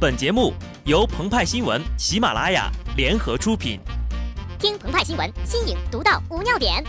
本节目由澎湃新闻、喜马拉雅联合出品。听澎湃新闻，新颖独到，无尿点。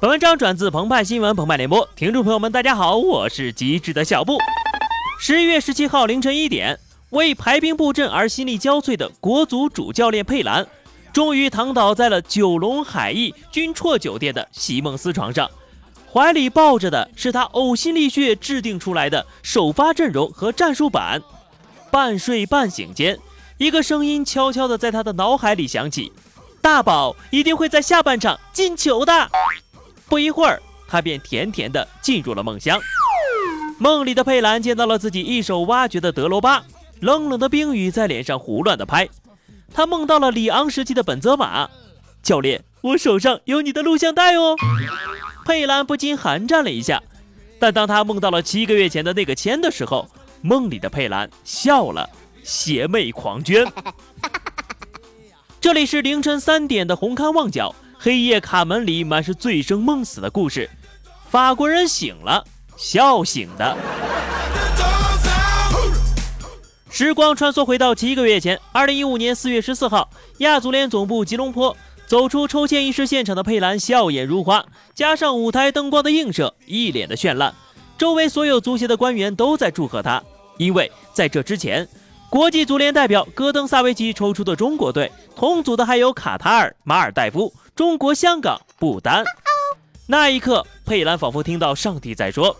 本文章转自澎湃新闻澎湃联播，听众朋友们，大家好，我是机智的小布。十一月十七号凌晨一点，为排兵布阵而心力交瘁的国足主教练佩兰，终于躺倒在了九龙海逸君绰酒店的席梦思床上，怀里抱着的是他呕心沥血制定出来的首发阵容和战术板。半睡半醒间，一个声音悄悄地在他的脑海里响起：“大宝一定会在下半场进球的。”不一会儿，他便甜甜地进入了梦乡。梦里的佩兰见到了自己一手挖掘的德罗巴，冷冷的冰雨在脸上胡乱的拍。他梦到了里昂时期的本泽马。教练，我手上有你的录像带哦。佩兰不禁寒战了一下。但当他梦到了七个月前的那个签的时候，梦里的佩兰笑了，邪魅狂狷。这里是凌晨三点的红磡旺角。黑夜卡门里满是醉生梦死的故事，法国人醒了，笑醒的。时光穿梭回到七个月前，二零一五年四月十四号，亚足联总部吉隆坡走出抽签仪式现场的佩兰笑颜如花，加上舞台灯光的映射，一脸的绚烂。周围所有足协的官员都在祝贺他，因为在这之前，国际足联代表戈登·萨维奇抽出的中国队，同组的还有卡塔尔、马尔代夫。中国香港不丹，那一刻，佩兰仿佛听到上帝在说：“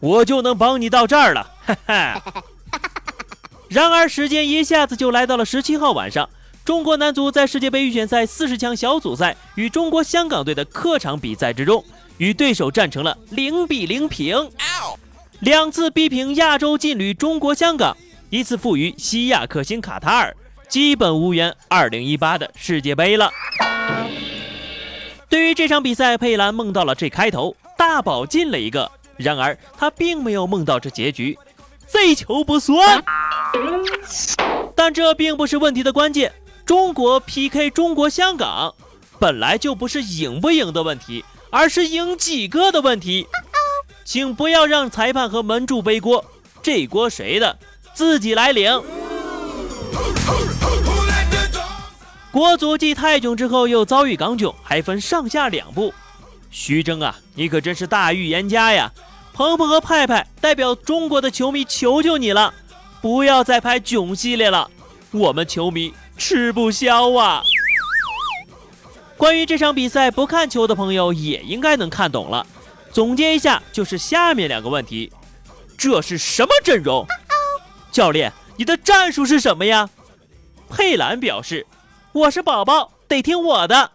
我就能帮你到这儿了。”哈哈。然而，时间一下子就来到了十七号晚上，中国男足在世界杯预选赛四十强小组赛与中国香港队的客场比赛之中，与对手战成了零比零平，两次逼平亚洲劲旅中国香港，一次负于西亚克星卡塔尔，基本无缘二零一八的世界杯了。对于这场比赛，佩兰梦到了这开头，大宝进了一个。然而他并没有梦到这结局，这球不算。但这并不是问题的关键。中国 PK 中国香港，本来就不是赢不赢的问题，而是赢几个的问题。请不要让裁判和门柱背锅，这锅谁的，自己来领。国足继泰囧之后又遭遇港囧，还分上下两部。徐峥啊，你可真是大预言家呀！鹏鹏和派派代表中国的球迷求求你了，不要再拍囧系列了，我们球迷吃不消啊！关于这场比赛，不看球的朋友也应该能看懂了。总结一下，就是下面两个问题：这是什么阵容？教练，你的战术是什么呀？佩兰表示。我是宝宝，得听我的，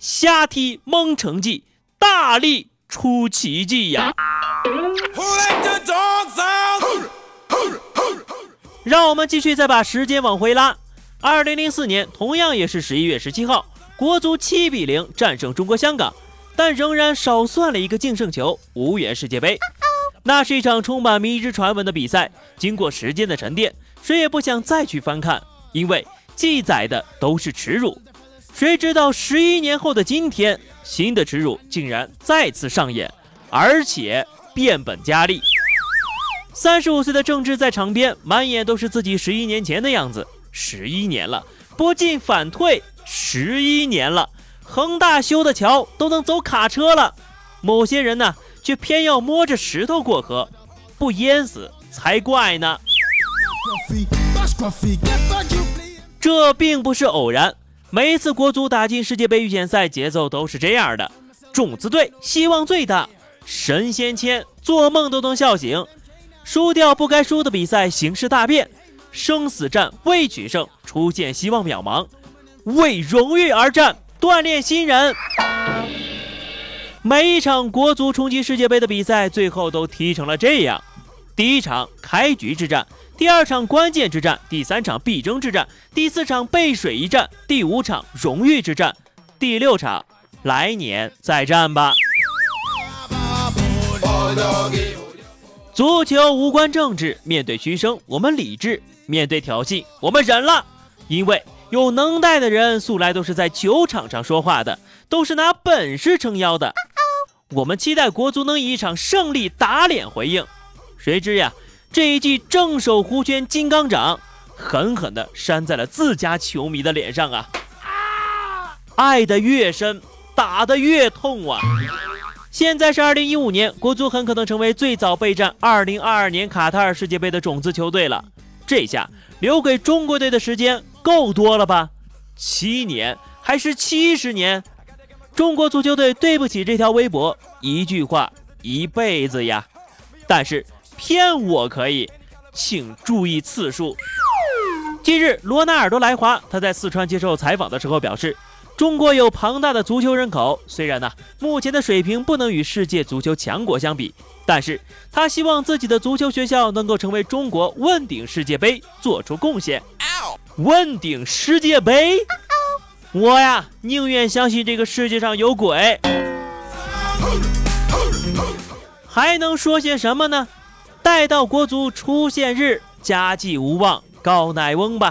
瞎踢蒙成绩，大力出奇迹呀！让我们继续再把时间往回拉，二零零四年，同样也是十一月十七号，国足七比零战胜中国香港，但仍然少算了一个净胜球，无缘世界杯。那是一场充满迷之传闻的比赛，经过时间的沉淀，谁也不想再去翻看，因为。记载的都是耻辱，谁知道十一年后的今天，新的耻辱竟然再次上演，而且变本加厉。三十五岁的郑智在场边，满眼都是自己十一年前的样子。十一年了，不进反退，十一年了，恒大修的桥都能走卡车了，某些人呢，却偏要摸着石头过河，不淹死才怪呢。这并不是偶然，每一次国足打进世界杯预选赛，节奏都是这样的：种子队希望最大，神仙签做梦都能笑醒；输掉不该输的比赛，形势大变；生死战未取胜，出现希望渺茫；为荣誉而战，锻炼新人。每一场国足冲击世界杯的比赛，最后都踢成了这样：第一场开局之战。第二场关键之战，第三场必争之战，第四场背水一战，第五场荣誉之战，第六场来年再战吧。足球无关政治，面对嘘声我们理智，面对挑衅我们忍了，因为有能耐的人素来都是在球场上说话的，都是拿本事撑腰的。我们期待国足能以一场胜利打脸回应，谁知呀，这一记正手弧圈金刚掌，狠狠地扇在了自家球迷的脸上啊！爱的越深，打得越痛啊！现在是二零一五年，国足很可能成为最早备战二零二二年卡塔尔世界杯的种子球队了。这下留给中国队的时间够多了吧？七年还是七十年？中国足球队对不起这条微博，一句话，一辈子呀！但是骗我可以，请注意次数。近日，罗纳尔多来华，他在四川接受采访的时候表示，中国有庞大的足球人口，虽然呢，目前的水平不能与世界足球强国相比，但是他希望自己的足球学校能够成为中国问鼎世界杯做出贡献。问鼎世界杯？我呀，宁愿相信这个世界上有鬼，还能说些什么呢？待到国足出现日，家祭无望告乃翁吧。